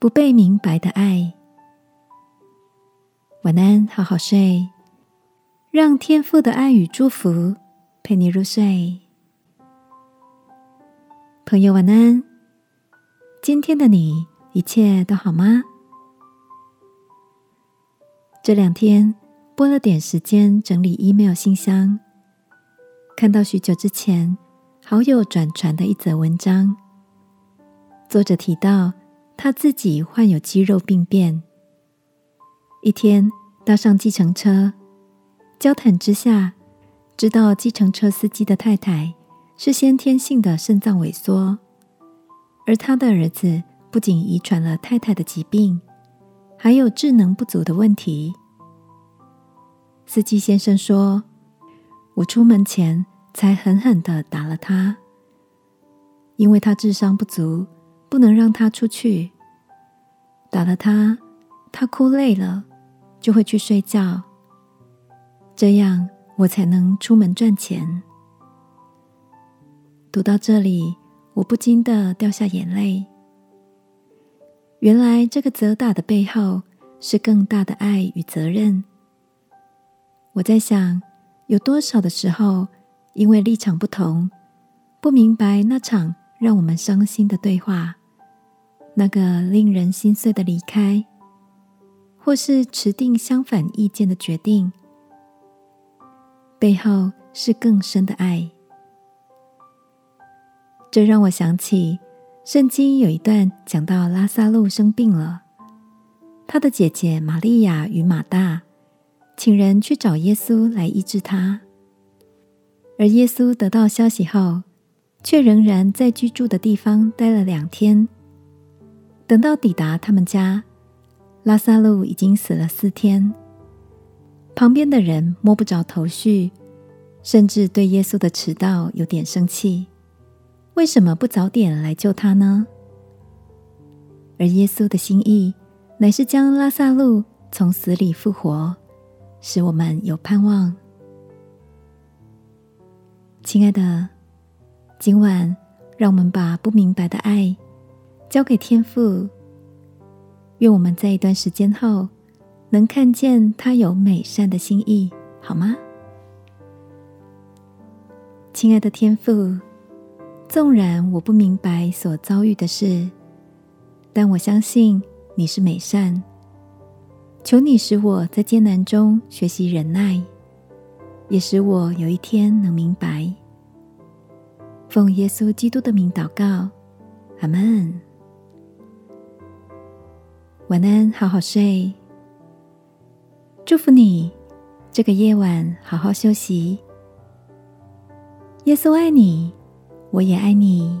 不被明白的爱。晚安，好好睡，让天父的爱与祝福陪你入睡。朋友，晚安。今天的你一切都好吗？这两天拨了点时间整理 email 信箱，看到许久之前好友转传的一则文章，作者提到他自己患有肌肉病变。一天搭上计程车，交谈之下，知道计程车司机的太太是先天性的肾脏萎缩，而他的儿子不仅遗传了太太的疾病，还有智能不足的问题。司机先生说：“我出门前才狠狠的打了他，因为他智商不足，不能让他出去。打了他，他哭累了。”就会去睡觉，这样我才能出门赚钱。读到这里，我不禁的掉下眼泪。原来这个责打的背后是更大的爱与责任。我在想，有多少的时候，因为立场不同，不明白那场让我们伤心的对话，那个令人心碎的离开。或是持定相反意见的决定，背后是更深的爱。这让我想起圣经有一段讲到拉萨路生病了，他的姐姐玛利亚与马大请人去找耶稣来医治他，而耶稣得到消息后，却仍然在居住的地方待了两天，等到抵达他们家。拉萨路已经死了四天，旁边的人摸不着头绪，甚至对耶稣的迟到有点生气。为什么不早点来救他呢？而耶稣的心意乃是将拉萨路从死里复活，使我们有盼望。亲爱的，今晚让我们把不明白的爱交给天父。愿我们在一段时间后，能看见他有美善的心意，好吗？亲爱的天父，纵然我不明白所遭遇的事，但我相信你是美善。求你使我在艰难中学习忍耐，也使我有一天能明白。奉耶稣基督的名祷告，阿门。晚安，好好睡。祝福你，这个夜晚好好休息。耶稣爱你，我也爱你。